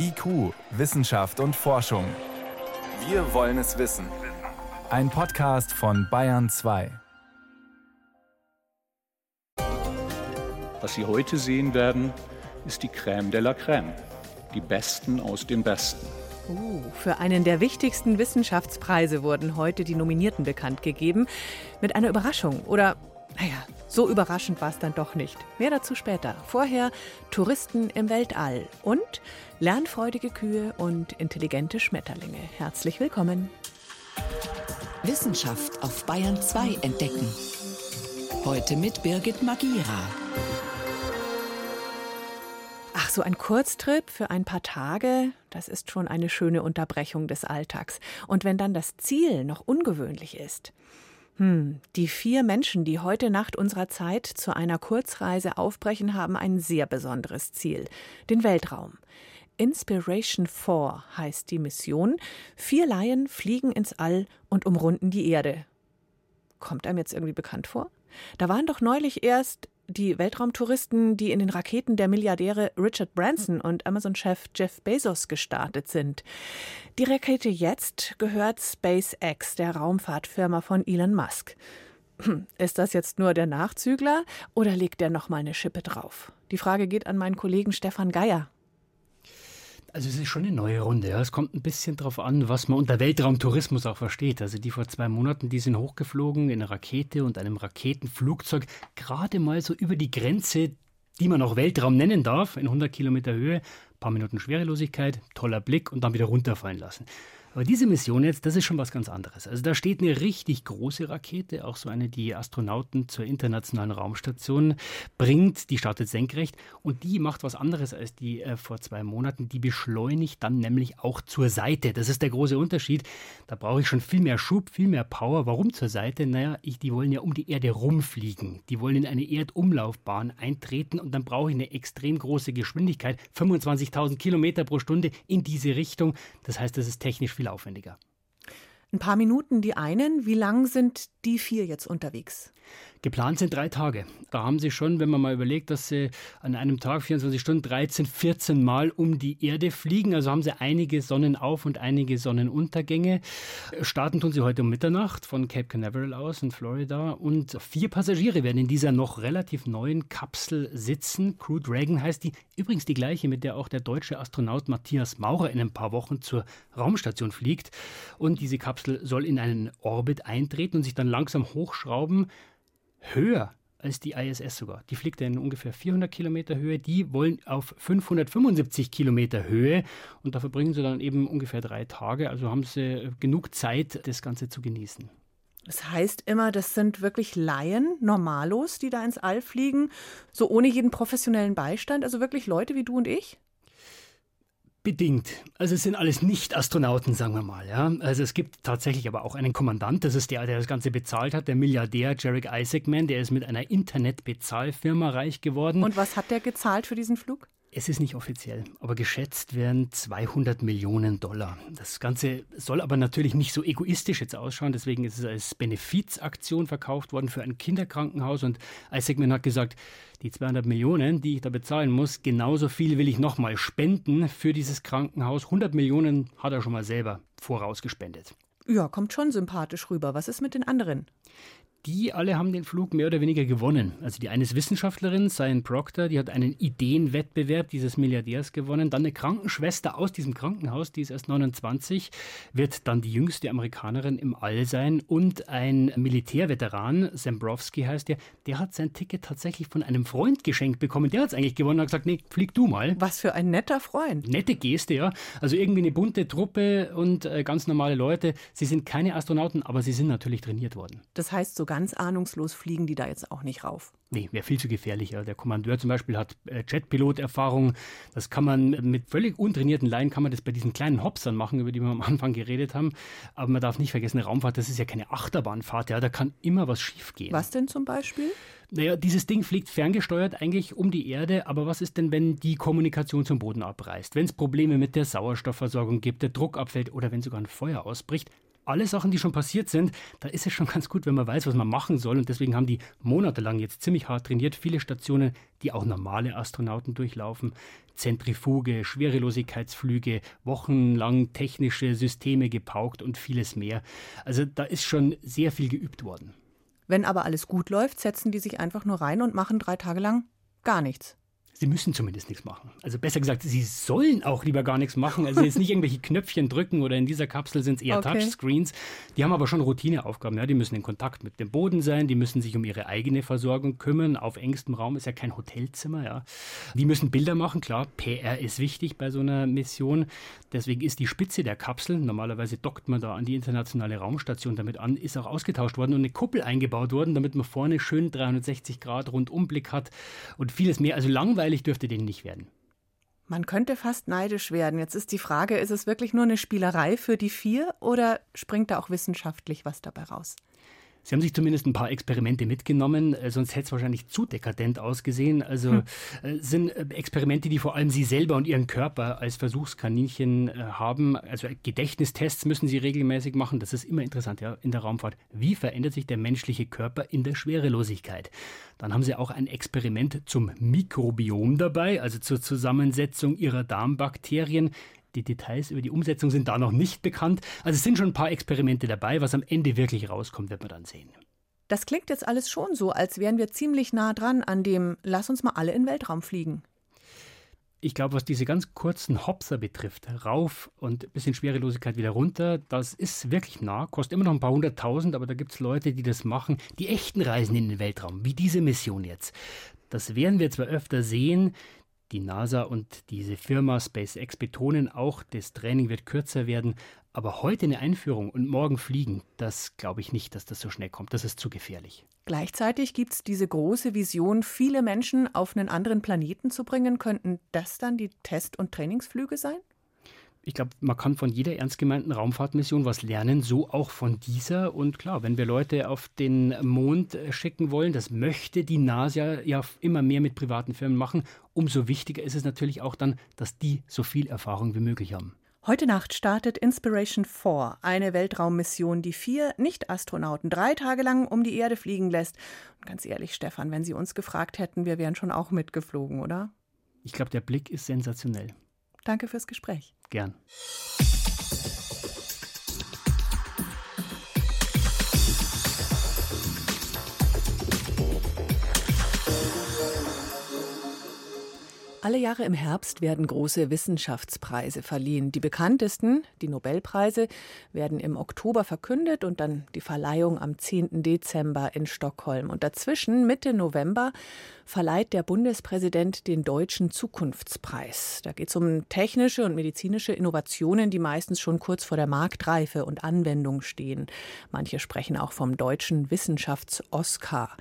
IQ, Wissenschaft und Forschung. Wir wollen es wissen. Ein Podcast von Bayern 2. Was Sie heute sehen werden, ist die Crème de la Crème. Die Besten aus den Besten. Uh, für einen der wichtigsten Wissenschaftspreise wurden heute die Nominierten bekannt gegeben. Mit einer Überraschung. Oder, naja, so überraschend war es dann doch nicht. Mehr dazu später. Vorher Touristen im Weltall und lernfreudige Kühe und intelligente Schmetterlinge. Herzlich willkommen. Wissenschaft auf Bayern 2 entdecken. Heute mit Birgit Magira. Ach, so ein Kurztrip für ein paar Tage, das ist schon eine schöne Unterbrechung des Alltags. Und wenn dann das Ziel noch ungewöhnlich ist. Hm, die vier Menschen, die heute Nacht unserer Zeit zu einer Kurzreise aufbrechen, haben ein sehr besonderes Ziel, den Weltraum. Inspiration 4 heißt die Mission. Vier Laien fliegen ins All und umrunden die Erde. Kommt einem jetzt irgendwie bekannt vor? Da waren doch neulich erst die Weltraumtouristen, die in den Raketen der Milliardäre Richard Branson und Amazon-Chef Jeff Bezos gestartet sind. Die Rakete jetzt gehört SpaceX, der Raumfahrtfirma von Elon Musk. Hm, ist das jetzt nur der Nachzügler oder legt der noch mal eine Schippe drauf? Die Frage geht an meinen Kollegen Stefan Geier. Also es ist schon eine neue Runde. Ja. Es kommt ein bisschen darauf an, was man unter Weltraumtourismus auch versteht. Also die vor zwei Monaten, die sind hochgeflogen in einer Rakete und einem Raketenflugzeug gerade mal so über die Grenze, die man auch Weltraum nennen darf, in 100 Kilometer Höhe, paar Minuten Schwerelosigkeit, toller Blick und dann wieder runterfallen lassen. Aber diese Mission jetzt, das ist schon was ganz anderes. Also da steht eine richtig große Rakete, auch so eine, die Astronauten zur internationalen Raumstation bringt. Die startet senkrecht und die macht was anderes als die äh, vor zwei Monaten. Die beschleunigt dann nämlich auch zur Seite. Das ist der große Unterschied. Da brauche ich schon viel mehr Schub, viel mehr Power. Warum zur Seite? Naja, ich, die wollen ja um die Erde rumfliegen. Die wollen in eine Erdumlaufbahn eintreten und dann brauche ich eine extrem große Geschwindigkeit, 25.000 Kilometer pro Stunde in diese Richtung. Das heißt, das ist technisch viel aufwendiger. Ein paar Minuten die einen. Wie lang sind die vier jetzt unterwegs? Geplant sind drei Tage. Da haben sie schon, wenn man mal überlegt, dass sie an einem Tag 24 Stunden 13, 14 Mal um die Erde fliegen. Also haben sie einige Sonnenauf- und einige Sonnenuntergänge. Starten tun sie heute um Mitternacht von Cape Canaveral aus in Florida. Und vier Passagiere werden in dieser noch relativ neuen Kapsel sitzen. Crew Dragon heißt die. Übrigens die gleiche, mit der auch der deutsche Astronaut Matthias Maurer in ein paar Wochen zur Raumstation fliegt. Und diese Kapsel soll in einen Orbit eintreten und sich dann langsam hochschrauben höher als die ISS sogar. Die fliegt in ungefähr 400 Kilometer Höhe. Die wollen auf 575 Kilometer Höhe und da verbringen sie dann eben ungefähr drei Tage. Also haben sie genug Zeit, das Ganze zu genießen. Das heißt immer, das sind wirklich Laien, Normalos, die da ins All fliegen, so ohne jeden professionellen Beistand, also wirklich Leute wie du und ich? Bedingt. Also es sind alles Nicht-Astronauten, sagen wir mal. Ja? Also es gibt tatsächlich aber auch einen Kommandant, das ist der, der das Ganze bezahlt hat, der Milliardär Jarek Isaacman, der ist mit einer Internetbezahlfirma reich geworden. Und was hat der gezahlt für diesen Flug? Es ist nicht offiziell, aber geschätzt werden 200 Millionen Dollar. Das Ganze soll aber natürlich nicht so egoistisch jetzt ausschauen. Deswegen ist es als Benefizaktion verkauft worden für ein Kinderkrankenhaus. Und Isaacman hat gesagt, die 200 Millionen, die ich da bezahlen muss, genauso viel will ich nochmal spenden für dieses Krankenhaus. 100 Millionen hat er schon mal selber vorausgespendet. Ja, kommt schon sympathisch rüber. Was ist mit den anderen? Die alle haben den Flug mehr oder weniger gewonnen. Also die eine ist Wissenschaftlerin, Cyan Proctor, die hat einen Ideenwettbewerb dieses Milliardärs gewonnen. Dann eine Krankenschwester aus diesem Krankenhaus, die ist erst 29, wird dann die jüngste Amerikanerin im All sein. Und ein Militärveteran, Zembrowski heißt der, der hat sein Ticket tatsächlich von einem Freund geschenkt bekommen. Der hat es eigentlich gewonnen und hat gesagt, nee, flieg du mal. Was für ein netter Freund. Nette Geste, ja. Also irgendwie eine bunte Truppe und äh, ganz normale Leute. Sie sind keine Astronauten, aber sie sind natürlich trainiert worden. Das heißt, so ganz ahnungslos fliegen die da jetzt auch nicht rauf. Nee, wäre viel zu gefährlich. Der Kommandeur zum Beispiel hat äh, Jetpilot-Erfahrung. Das kann man mit völlig untrainierten Laien kann man das bei diesen kleinen Hopsern machen, über die wir am Anfang geredet haben. Aber man darf nicht vergessen, eine Raumfahrt, das ist ja keine Achterbahnfahrt. Ja, da kann immer was schiefgehen. Was denn zum Beispiel? Naja, dieses Ding fliegt ferngesteuert eigentlich um die Erde, aber was ist denn, wenn die Kommunikation zum Boden abreißt? Wenn es Probleme mit der Sauerstoffversorgung gibt, der Druck abfällt oder wenn sogar ein Feuer ausbricht? Alle Sachen, die schon passiert sind, da ist es schon ganz gut, wenn man weiß, was man machen soll. Und deswegen haben die monatelang jetzt ziemlich hart trainiert. Viele Stationen, die auch normale Astronauten durchlaufen. Zentrifuge, Schwerelosigkeitsflüge, wochenlang technische Systeme gepaukt und vieles mehr. Also da ist schon sehr viel geübt worden. Wenn aber alles gut läuft, setzen die sich einfach nur rein und machen drei Tage lang gar nichts. Sie müssen zumindest nichts machen. Also besser gesagt, Sie sollen auch lieber gar nichts machen. Also jetzt nicht irgendwelche Knöpfchen drücken oder in dieser Kapsel sind es eher okay. Touchscreens. Die haben aber schon Routineaufgaben. Ja, die müssen in Kontakt mit dem Boden sein, die müssen sich um ihre eigene Versorgung kümmern. Auf engstem Raum ist ja kein Hotelzimmer. Ja. Die müssen Bilder machen, klar. PR ist wichtig bei so einer Mission. Deswegen ist die Spitze der Kapsel, normalerweise dockt man da an die internationale Raumstation damit an, ist auch ausgetauscht worden und eine Kuppel eingebaut worden, damit man vorne schön 360 Grad Rundumblick hat und vieles mehr. Also langweilig langweilig dürfte denen nicht werden. Man könnte fast neidisch werden. Jetzt ist die Frage, ist es wirklich nur eine Spielerei für die vier oder springt da auch wissenschaftlich was dabei raus? Sie haben sich zumindest ein paar Experimente mitgenommen, äh, sonst hätte es wahrscheinlich zu dekadent ausgesehen. Also hm. Äh, sind äh, Experimente, die vor allem Sie selber und Ihren Körper als Versuchskaninchen haben. Also Gedächtnistests müssen Sie regelmäßig machen. Das ist immer interessant ja, in der Raumfahrt. Wie verändert sich der menschliche Körper in der Schwerelosigkeit? Dann haben Sie auch ein Experiment zum Mikrobiom dabei, also zur Zusammensetzung Ihrer Darmbakterien. Die Details über die Umsetzung sind da noch nicht bekannt. Also es sind schon ein paar Experimente dabei. Was am Ende wirklich rauskommt, wird man dann sehen. Das klingt jetzt alles schon so, als wären wir ziemlich nah dran an dem Lass uns mal alle in den Weltraum fliegen. Ich glaube, was diese ganz kurzen Hopser betrifft, rauf und ein bisschen Schwerelosigkeit wieder runter, das ist wirklich nah, kostet immer noch ein paar hunderttausend, aber da gibt es Leute, die das machen, die echten Reisen in den Weltraum, wie diese Mission jetzt. Das werden wir zwar öfter sehen, die NASA und diese Firma SpaceX betonen auch, das Training wird kürzer werden. Aber heute eine Einführung und morgen fliegen, das glaube ich nicht, dass das so schnell kommt. Das ist zu gefährlich. Gleichzeitig gibt es diese große Vision, viele Menschen auf einen anderen Planeten zu bringen. Könnten das dann die Test- und Trainingsflüge sein? Ich glaube, man kann von jeder ernst gemeinten Raumfahrtmission was lernen, so auch von dieser. Und klar, wenn wir Leute auf den Mond äh, schicken wollen, das möchte die NASA ja immer mehr mit privaten Firmen machen, umso wichtiger ist es natürlich auch dann, dass die so viel Erfahrung wie möglich haben. Heute Nacht startet Inspiration 4, eine Weltraummission, die vier Nicht-Astronauten drei Tage lang um die Erde fliegen lässt. Und ganz ehrlich, Stefan, wenn Sie uns gefragt hätten, wir wären schon auch mitgeflogen, oder? Ich glaube, der Blick ist sensationell. Danke fürs Gespräch. Gern. Alle Jahre im Herbst werden große Wissenschaftspreise verliehen. Die bekanntesten, die Nobelpreise, werden im Oktober verkündet und dann die Verleihung am 10. Dezember in Stockholm. Und dazwischen, Mitte November, verleiht der Bundespräsident den Deutschen Zukunftspreis. Da geht es um technische und medizinische Innovationen, die meistens schon kurz vor der Marktreife und Anwendung stehen. Manche sprechen auch vom deutschen Wissenschafts-Oscar.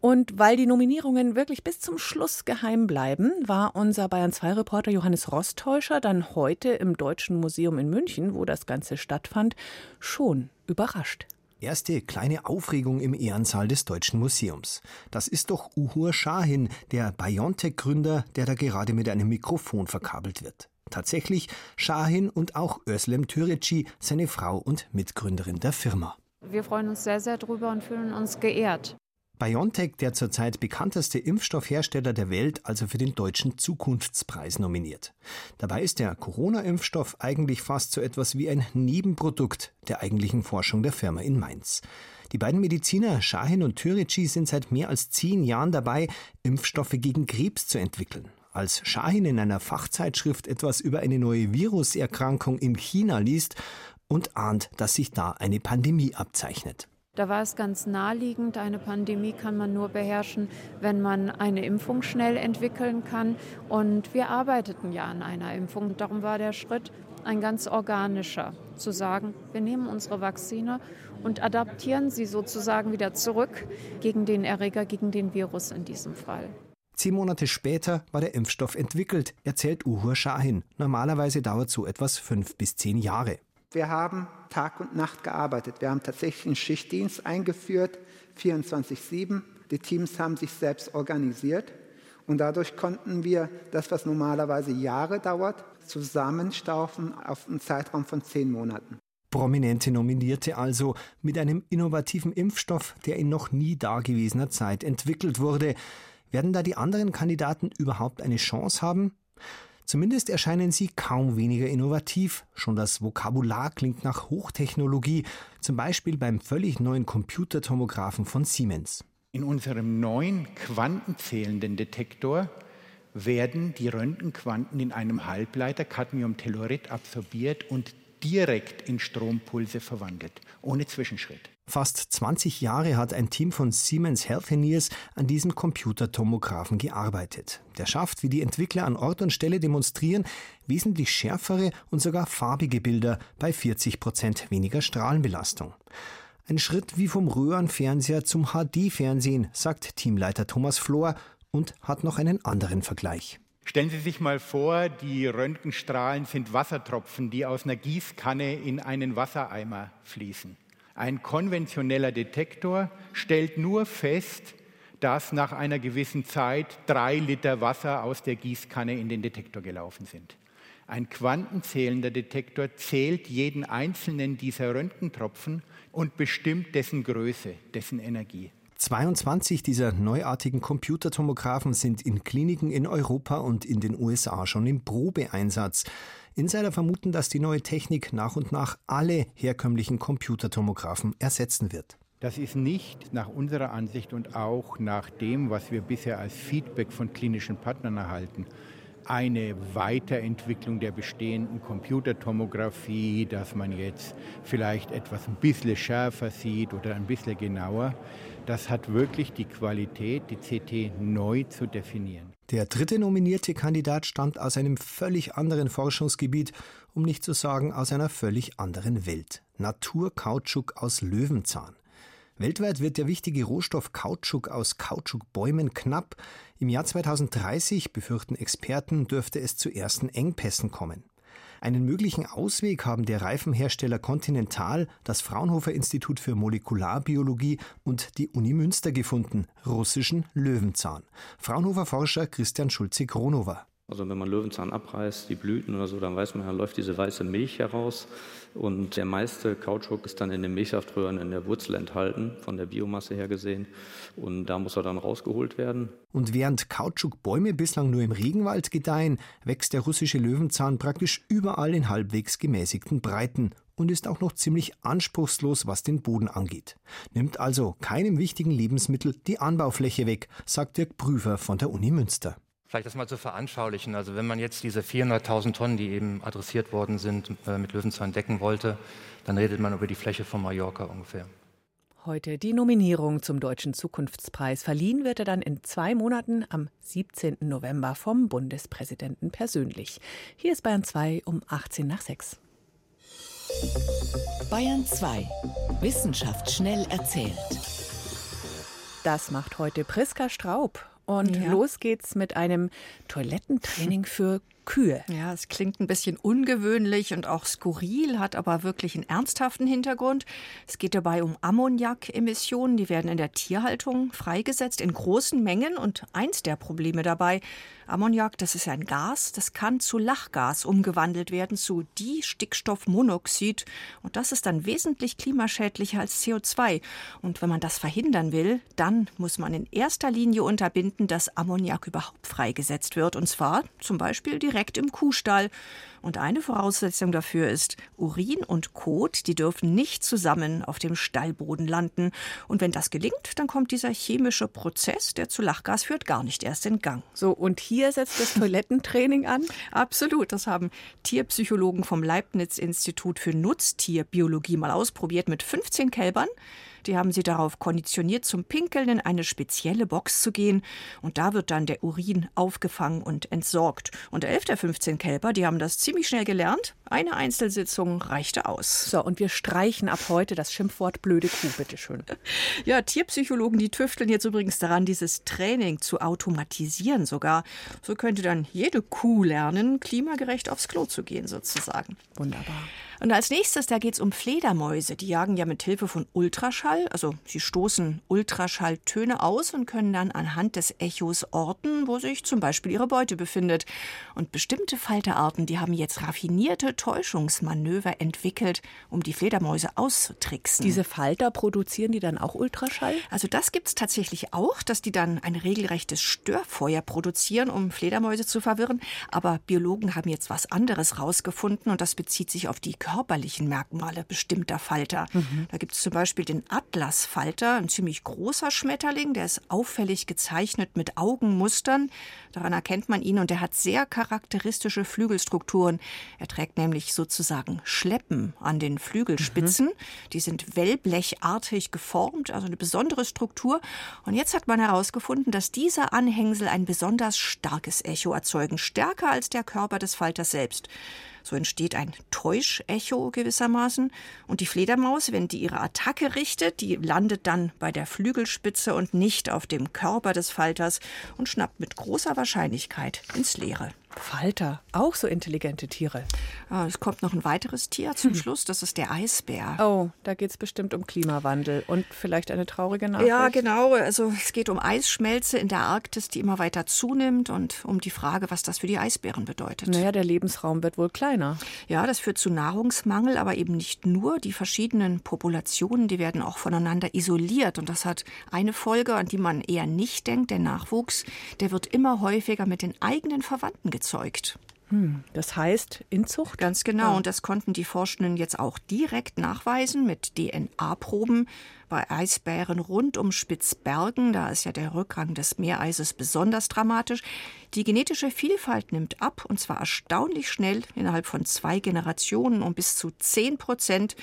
Und weil die Nominierungen wirklich bis zum Schluss geheim bleiben, war unser Bayern 2 Reporter Johannes Rostäuscher dann heute im Deutschen Museum in München, wo das Ganze stattfand, schon überrascht. Erste kleine Aufregung im Ehrensaal des Deutschen Museums. Das ist doch Uhur Shahin, der BioNTech-Gründer, der da gerade mit einem Mikrofon verkabelt wird. Tatsächlich Shahin und auch Özlem Türeci, seine Frau und Mitgründerin der Firma. Wir freuen uns sehr, sehr drüber und fühlen uns geehrt. BioNTech, der zurzeit bekannteste Impfstoffhersteller der Welt, also für den Deutschen Zukunftspreis nominiert. Dabei ist der Corona-Impfstoff eigentlich fast so etwas wie ein Nebenprodukt der eigentlichen Forschung der Firma in Mainz. Die beiden Mediziner Shahin und Türeci sind seit mehr als zehn Jahren dabei, Impfstoffe gegen Krebs zu entwickeln. Als Shahin in einer Fachzeitschrift etwas über eine neue Viruserkrankung in China liest und ahnt, dass sich da eine Pandemie abzeichnet. Da war es ganz naheliegend, eine Pandemie kann man nur beherrschen, wenn man eine Impfung schnell entwickeln kann. Und wir arbeiteten ja an einer Impfung. Darum war der Schritt ein ganz organischer, zu sagen, wir nehmen unsere Vakzine und adaptieren sie sozusagen wieder zurück gegen den Erreger, gegen den Virus in diesem Fall. Zehn Monate später war der Impfstoff entwickelt, erzählt Uhur Shahin. Normalerweise dauert so etwas fünf bis zehn Jahre. Wir haben Tag und Nacht gearbeitet. Wir haben tatsächlich einen Schichtdienst eingeführt, 24-7. Die Teams haben sich selbst organisiert. Und dadurch konnten wir das, was normalerweise Jahre dauert, zusammenstaufen auf einen Zeitraum von zehn Monaten. Prominente Nominierte also mit einem innovativen Impfstoff, der in noch nie dagewesener Zeit entwickelt wurde. Werden da die anderen Kandidaten überhaupt eine Chance haben? Zumindest erscheinen sie kaum weniger innovativ. Schon das Vokabular klingt nach Hochtechnologie, zum Beispiel beim völlig neuen Computertomographen von Siemens. In unserem neuen quantenzählenden Detektor werden die Röntgenquanten in einem Halbleiter Cadmiumtellurid absorbiert und direkt in Strompulse verwandelt, ohne Zwischenschritt. Fast 20 Jahre hat ein Team von Siemens Healthineers an diesem Computertomographen gearbeitet. Der schafft, wie die Entwickler an Ort und Stelle demonstrieren, wesentlich schärfere und sogar farbige Bilder bei 40 Prozent weniger Strahlenbelastung. Ein Schritt wie vom Röhrenfernseher zum HD-Fernsehen, sagt Teamleiter Thomas Flor und hat noch einen anderen Vergleich. Stellen Sie sich mal vor, die Röntgenstrahlen sind Wassertropfen, die aus einer Gießkanne in einen Wassereimer fließen. Ein konventioneller Detektor stellt nur fest, dass nach einer gewissen Zeit drei Liter Wasser aus der Gießkanne in den Detektor gelaufen sind. Ein quantenzählender Detektor zählt jeden einzelnen dieser Röntgentropfen und bestimmt dessen Größe, dessen Energie. 22 dieser neuartigen Computertomographen sind in Kliniken in Europa und in den USA schon im Probeeinsatz. Insider vermuten, dass die neue Technik nach und nach alle herkömmlichen Computertomographen ersetzen wird. Das ist nicht nach unserer Ansicht und auch nach dem, was wir bisher als Feedback von klinischen Partnern erhalten, eine Weiterentwicklung der bestehenden Computertomographie, dass man jetzt vielleicht etwas ein bisschen schärfer sieht oder ein bisschen genauer. Das hat wirklich die Qualität, die CT neu zu definieren. Der dritte nominierte Kandidat stammt aus einem völlig anderen Forschungsgebiet, um nicht zu sagen aus einer völlig anderen Welt. Naturkautschuk aus Löwenzahn. Weltweit wird der wichtige Rohstoff Kautschuk aus Kautschukbäumen knapp. Im Jahr 2030, befürchten Experten, dürfte es zu ersten Engpässen kommen. Einen möglichen Ausweg haben der Reifenhersteller Continental, das Fraunhofer Institut für Molekularbiologie und die Uni Münster gefunden, russischen Löwenzahn. Fraunhofer Forscher Christian Schulze-Kronower. Also wenn man Löwenzahn abreißt, die Blüten oder so, dann weiß man, da läuft diese weiße Milch heraus. Und der meiste Kautschuk ist dann in den Milchsaftröhren in der Wurzel enthalten, von der Biomasse her gesehen. Und da muss er dann rausgeholt werden. Und während Kautschukbäume bislang nur im Regenwald gedeihen, wächst der russische Löwenzahn praktisch überall in halbwegs gemäßigten Breiten und ist auch noch ziemlich anspruchslos, was den Boden angeht. Nimmt also keinem wichtigen Lebensmittel die Anbaufläche weg, sagt Dirk Prüfer von der Uni Münster. Vielleicht das mal zu veranschaulichen. Also wenn man jetzt diese 400.000 Tonnen, die eben adressiert worden sind, äh, mit Löwenzahn decken wollte, dann redet man über die Fläche von Mallorca ungefähr. Heute die Nominierung zum Deutschen Zukunftspreis. Verliehen wird er dann in zwei Monaten am 17. November vom Bundespräsidenten persönlich. Hier ist Bayern 2 um 18 nach 6. Bayern 2. Wissenschaft schnell erzählt. Das macht heute Priska Straub. Und ja. los geht's mit einem Toilettentraining für Kühe. Ja, es klingt ein bisschen ungewöhnlich und auch skurril, hat aber wirklich einen ernsthaften Hintergrund. Es geht dabei um Ammoniak-Emissionen, die werden in der Tierhaltung freigesetzt in großen Mengen und eins der Probleme dabei, Ammoniak, das ist ein Gas, das kann zu Lachgas umgewandelt werden, zu Distickstoffmonoxid. Und das ist dann wesentlich klimaschädlicher als CO2. Und wenn man das verhindern will, dann muss man in erster Linie unterbinden, dass Ammoniak überhaupt freigesetzt wird. Und zwar zum Beispiel direkt im Kuhstall. Und eine Voraussetzung dafür ist, Urin und Kot, die dürfen nicht zusammen auf dem Stallboden landen. Und wenn das gelingt, dann kommt dieser chemische Prozess, der zu Lachgas führt, gar nicht erst in Gang. So, und hier setzt das Toilettentraining an? Absolut. Das haben Tierpsychologen vom Leibniz-Institut für Nutztierbiologie mal ausprobiert mit 15 Kälbern. Die haben sie darauf konditioniert, zum Pinkeln in eine spezielle Box zu gehen. Und da wird dann der Urin aufgefangen und entsorgt. Und elf der 15 Kälber, die haben das ziemlich schnell gelernt. Eine Einzelsitzung reichte aus. So, und wir streichen ab heute das Schimpfwort blöde Kuh, bitteschön. Ja, Tierpsychologen, die tüfteln jetzt übrigens daran, dieses Training zu automatisieren sogar. So könnte dann jede Kuh lernen, klimagerecht aufs Klo zu gehen, sozusagen. Wunderbar. Und als nächstes, da geht es um Fledermäuse. Die jagen ja mit Hilfe von Ultraschall Ultraschall. Also sie stoßen Ultraschalltöne aus und können dann anhand des Echos orten, wo sich zum Beispiel ihre Beute befindet. Und bestimmte Falterarten, die haben jetzt raffinierte Täuschungsmanöver entwickelt, um die Fledermäuse auszutricksen. Diese Falter produzieren die dann auch Ultraschall? Also das gibt es tatsächlich auch, dass die dann ein regelrechtes Störfeuer produzieren, um Fledermäuse zu verwirren. Aber Biologen haben jetzt was anderes rausgefunden und das bezieht sich auf die körperlichen Merkmale bestimmter Falter. Mhm. Da gibt es zum Beispiel den Atlasfalter, ein ziemlich großer Schmetterling, der ist auffällig gezeichnet mit Augenmustern. Daran erkennt man ihn und er hat sehr charakteristische Flügelstrukturen. Er trägt nämlich sozusagen Schleppen an den Flügelspitzen. Mhm. Die sind wellblechartig geformt, also eine besondere Struktur. Und jetzt hat man herausgefunden, dass diese Anhängsel ein besonders starkes Echo erzeugen, stärker als der Körper des Falters selbst. So entsteht ein Täuschecho gewissermaßen. Und die Fledermaus, wenn die ihre Attacke richtet, die landet dann bei der Flügelspitze und nicht auf dem Körper des Falters und schnappt mit großer Wahrscheinlichkeit ins Leere. Falter, auch so intelligente Tiere. Ah, es kommt noch ein weiteres Tier zum Schluss, das ist der Eisbär. Oh, da geht es bestimmt um Klimawandel und vielleicht eine traurige Nachricht. Ja, genau. Also es geht um Eisschmelze in der Arktis, die immer weiter zunimmt und um die Frage, was das für die Eisbären bedeutet. Naja, der Lebensraum wird wohl kleiner. Ja, das führt zu Nahrungsmangel, aber eben nicht nur. Die verschiedenen Populationen, die werden auch voneinander isoliert und das hat eine Folge, an die man eher nicht denkt. Der Nachwuchs, der wird immer häufiger mit den eigenen Verwandten gezeugt. Hm, das heißt Inzucht? Ganz genau. Ja. Und das konnten die Forschenden jetzt auch direkt nachweisen mit DNA-Proben bei Eisbären rund um Spitzbergen. Da ist ja der Rückgang des Meereises besonders dramatisch. Die genetische Vielfalt nimmt ab und zwar erstaunlich schnell innerhalb von zwei Generationen um bis zu 10 Prozent.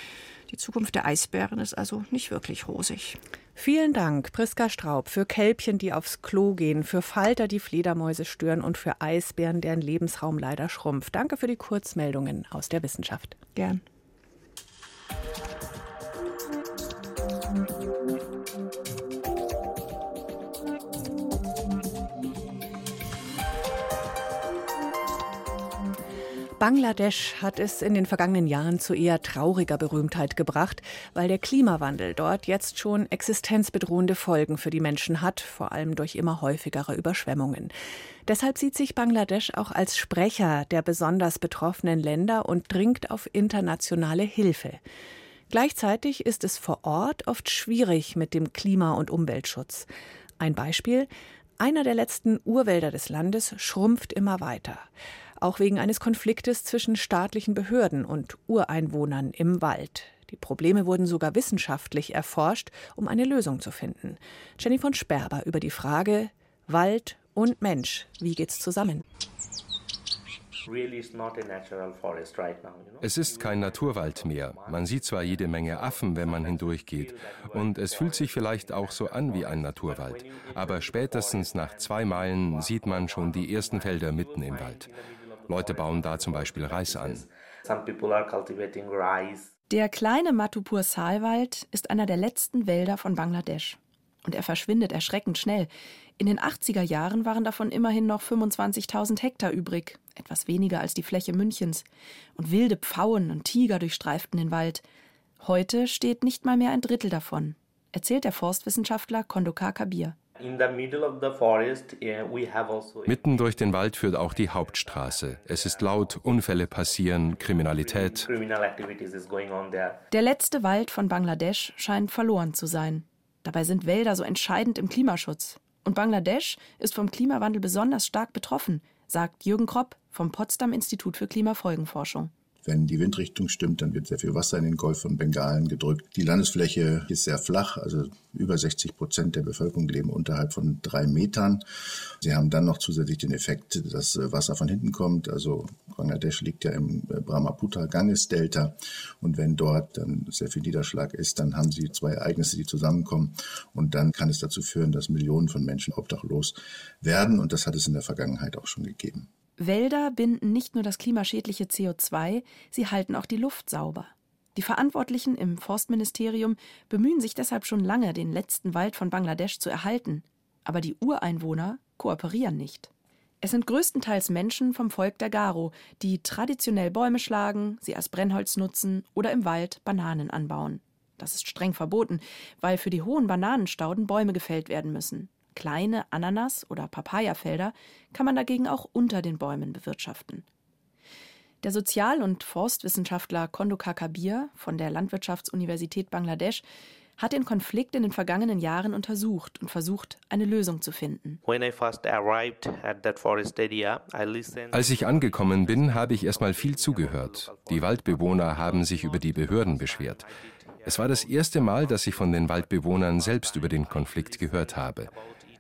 Die Zukunft der Eisbären ist also nicht wirklich rosig. Vielen Dank, Priska Straub, für Kälbchen, die aufs Klo gehen, für Falter, die Fledermäuse stören und für Eisbären, deren Lebensraum leider schrumpft. Danke für die Kurzmeldungen aus der Wissenschaft. Gern. Bangladesch hat es in den vergangenen Jahren zu eher trauriger Berühmtheit gebracht, weil der Klimawandel dort jetzt schon existenzbedrohende Folgen für die Menschen hat, vor allem durch immer häufigere Überschwemmungen. Deshalb sieht sich Bangladesch auch als Sprecher der besonders betroffenen Länder und dringt auf internationale Hilfe. Gleichzeitig ist es vor Ort oft schwierig mit dem Klima- und Umweltschutz. Ein Beispiel einer der letzten Urwälder des Landes schrumpft immer weiter auch wegen eines Konfliktes zwischen staatlichen Behörden und Ureinwohnern im Wald. Die Probleme wurden sogar wissenschaftlich erforscht, um eine Lösung zu finden. Jenny von Sperber über die Frage Wald und Mensch, wie geht's zusammen? Es ist kein Naturwald mehr. Man sieht zwar jede Menge Affen, wenn man hindurchgeht, und es fühlt sich vielleicht auch so an wie ein Naturwald, aber spätestens nach zwei Meilen sieht man schon die ersten Felder mitten im Wald. Leute bauen da zum Beispiel Reis an. Der kleine Matupur Salwald ist einer der letzten Wälder von Bangladesch. Und er verschwindet erschreckend schnell. In den 80er Jahren waren davon immerhin noch 25.000 Hektar übrig, etwas weniger als die Fläche Münchens. Und wilde Pfauen und Tiger durchstreiften den Wald. Heute steht nicht mal mehr ein Drittel davon, erzählt der Forstwissenschaftler Kondokar Kabir. Also Mitten durch den Wald führt auch die Hauptstraße. Es ist laut, Unfälle passieren, Kriminalität. Der letzte Wald von Bangladesch scheint verloren zu sein. Dabei sind Wälder so entscheidend im Klimaschutz. Und Bangladesch ist vom Klimawandel besonders stark betroffen, sagt Jürgen Kropp vom Potsdam Institut für Klimafolgenforschung. Wenn die Windrichtung stimmt, dann wird sehr viel Wasser in den Golf von Bengalen gedrückt. Die Landesfläche ist sehr flach, also über 60 Prozent der Bevölkerung leben unterhalb von drei Metern. Sie haben dann noch zusätzlich den Effekt, dass Wasser von hinten kommt. Also Bangladesch liegt ja im Brahmaputra-Ganges-Delta. Und wenn dort dann sehr viel Niederschlag ist, dann haben Sie zwei Ereignisse, die zusammenkommen. Und dann kann es dazu führen, dass Millionen von Menschen obdachlos werden. Und das hat es in der Vergangenheit auch schon gegeben. Wälder binden nicht nur das klimaschädliche CO2, sie halten auch die Luft sauber. Die Verantwortlichen im Forstministerium bemühen sich deshalb schon lange, den letzten Wald von Bangladesch zu erhalten. Aber die Ureinwohner kooperieren nicht. Es sind größtenteils Menschen vom Volk der Garo, die traditionell Bäume schlagen, sie als Brennholz nutzen oder im Wald Bananen anbauen. Das ist streng verboten, weil für die hohen Bananenstauden Bäume gefällt werden müssen. Kleine Ananas- oder Papayafelder kann man dagegen auch unter den Bäumen bewirtschaften. Der Sozial- und Forstwissenschaftler Kondo Kakabir von der Landwirtschaftsuniversität Bangladesch hat den Konflikt in den vergangenen Jahren untersucht und versucht, eine Lösung zu finden. Als ich angekommen bin, habe ich erstmal viel zugehört. Die Waldbewohner haben sich über die Behörden beschwert. Es war das erste Mal, dass ich von den Waldbewohnern selbst über den Konflikt gehört habe.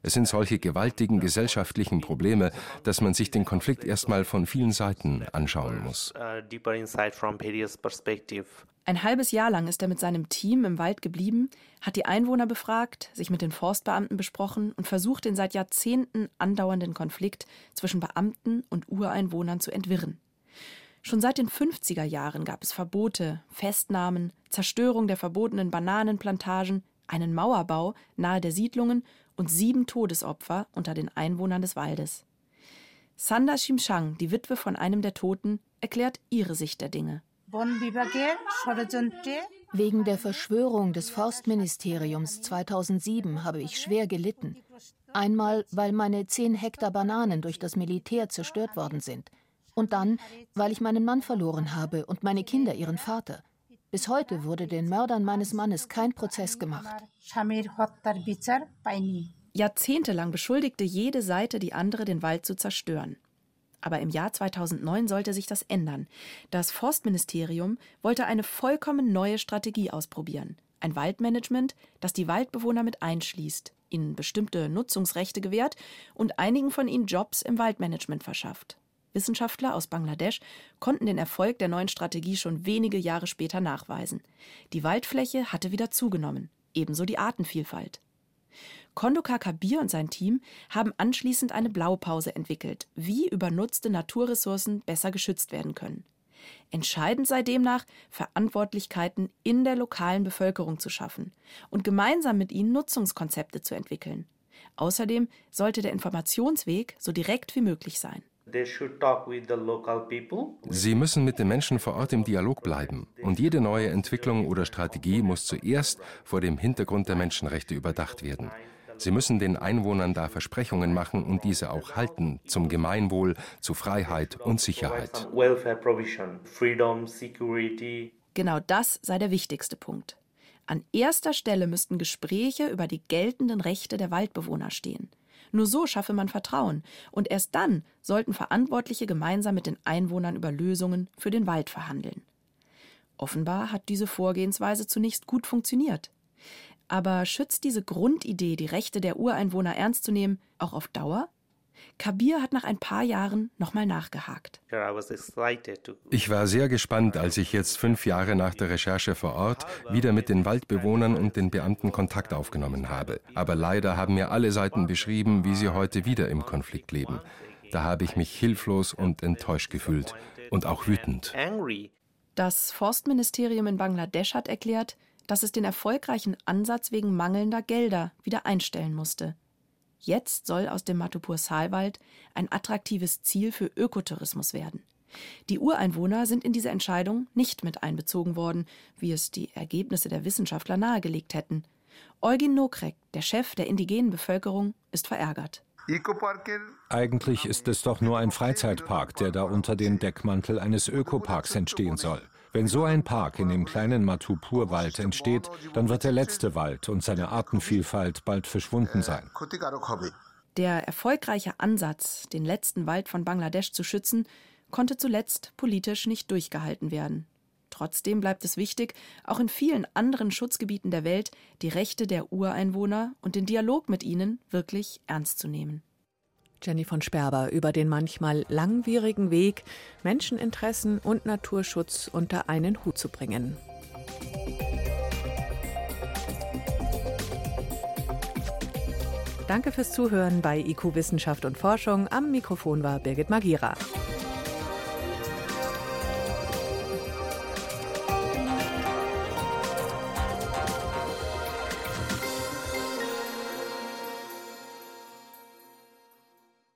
Es sind solche gewaltigen gesellschaftlichen Probleme, dass man sich den Konflikt erstmal von vielen Seiten anschauen muss. Ein halbes Jahr lang ist er mit seinem Team im Wald geblieben, hat die Einwohner befragt, sich mit den Forstbeamten besprochen und versucht, den seit Jahrzehnten andauernden Konflikt zwischen Beamten und Ureinwohnern zu entwirren. Schon seit den 50er Jahren gab es Verbote, Festnahmen, Zerstörung der verbotenen Bananenplantagen, einen Mauerbau nahe der Siedlungen und sieben Todesopfer unter den Einwohnern des Waldes. Sanda Shimshang, die Witwe von einem der Toten, erklärt ihre Sicht der Dinge. Wegen der Verschwörung des Forstministeriums 2007 habe ich schwer gelitten. Einmal, weil meine 10 Hektar Bananen durch das Militär zerstört worden sind. Und dann, weil ich meinen Mann verloren habe und meine Kinder ihren Vater. Bis heute wurde den Mördern meines Mannes kein Prozess gemacht. Jahrzehntelang beschuldigte jede Seite die andere, den Wald zu zerstören. Aber im Jahr 2009 sollte sich das ändern. Das Forstministerium wollte eine vollkommen neue Strategie ausprobieren. Ein Waldmanagement, das die Waldbewohner mit einschließt, ihnen bestimmte Nutzungsrechte gewährt und einigen von ihnen Jobs im Waldmanagement verschafft. Wissenschaftler aus Bangladesch konnten den Erfolg der neuen Strategie schon wenige Jahre später nachweisen. Die Waldfläche hatte wieder zugenommen, ebenso die Artenvielfalt. Kondoka Kabir und sein Team haben anschließend eine Blaupause entwickelt, wie übernutzte Naturressourcen besser geschützt werden können. Entscheidend sei demnach, Verantwortlichkeiten in der lokalen Bevölkerung zu schaffen und gemeinsam mit ihnen Nutzungskonzepte zu entwickeln. Außerdem sollte der Informationsweg so direkt wie möglich sein. Sie müssen mit den Menschen vor Ort im Dialog bleiben. Und jede neue Entwicklung oder Strategie muss zuerst vor dem Hintergrund der Menschenrechte überdacht werden. Sie müssen den Einwohnern da Versprechungen machen und diese auch halten zum Gemeinwohl, zu Freiheit und Sicherheit. Genau das sei der wichtigste Punkt. An erster Stelle müssten Gespräche über die geltenden Rechte der Waldbewohner stehen. Nur so schaffe man Vertrauen, und erst dann sollten Verantwortliche gemeinsam mit den Einwohnern über Lösungen für den Wald verhandeln. Offenbar hat diese Vorgehensweise zunächst gut funktioniert. Aber schützt diese Grundidee, die Rechte der Ureinwohner ernst zu nehmen, auch auf Dauer? Kabir hat nach ein paar Jahren nochmal nachgehakt. Ich war sehr gespannt, als ich jetzt fünf Jahre nach der Recherche vor Ort wieder mit den Waldbewohnern und den Beamten Kontakt aufgenommen habe. Aber leider haben mir alle Seiten beschrieben, wie sie heute wieder im Konflikt leben. Da habe ich mich hilflos und enttäuscht gefühlt und auch wütend. Das Forstministerium in Bangladesch hat erklärt, dass es den erfolgreichen Ansatz wegen mangelnder Gelder wieder einstellen musste. Jetzt soll aus dem Matupur-Saalwald ein attraktives Ziel für Ökotourismus werden. Die Ureinwohner sind in diese Entscheidung nicht mit einbezogen worden, wie es die Ergebnisse der Wissenschaftler nahegelegt hätten. Eugen Nokrek, der Chef der indigenen Bevölkerung, ist verärgert. Eigentlich ist es doch nur ein Freizeitpark, der da unter dem Deckmantel eines Ökoparks entstehen soll. Wenn so ein Park in dem kleinen Matupur-Wald entsteht, dann wird der letzte Wald und seine Artenvielfalt bald verschwunden sein. Der erfolgreiche Ansatz, den letzten Wald von Bangladesch zu schützen, konnte zuletzt politisch nicht durchgehalten werden. Trotzdem bleibt es wichtig, auch in vielen anderen Schutzgebieten der Welt die Rechte der Ureinwohner und den Dialog mit ihnen wirklich ernst zu nehmen. Jenny von Sperber über den manchmal langwierigen Weg, Menscheninteressen und Naturschutz unter einen Hut zu bringen. Danke fürs Zuhören bei IQ Wissenschaft und Forschung. Am Mikrofon war Birgit Magira.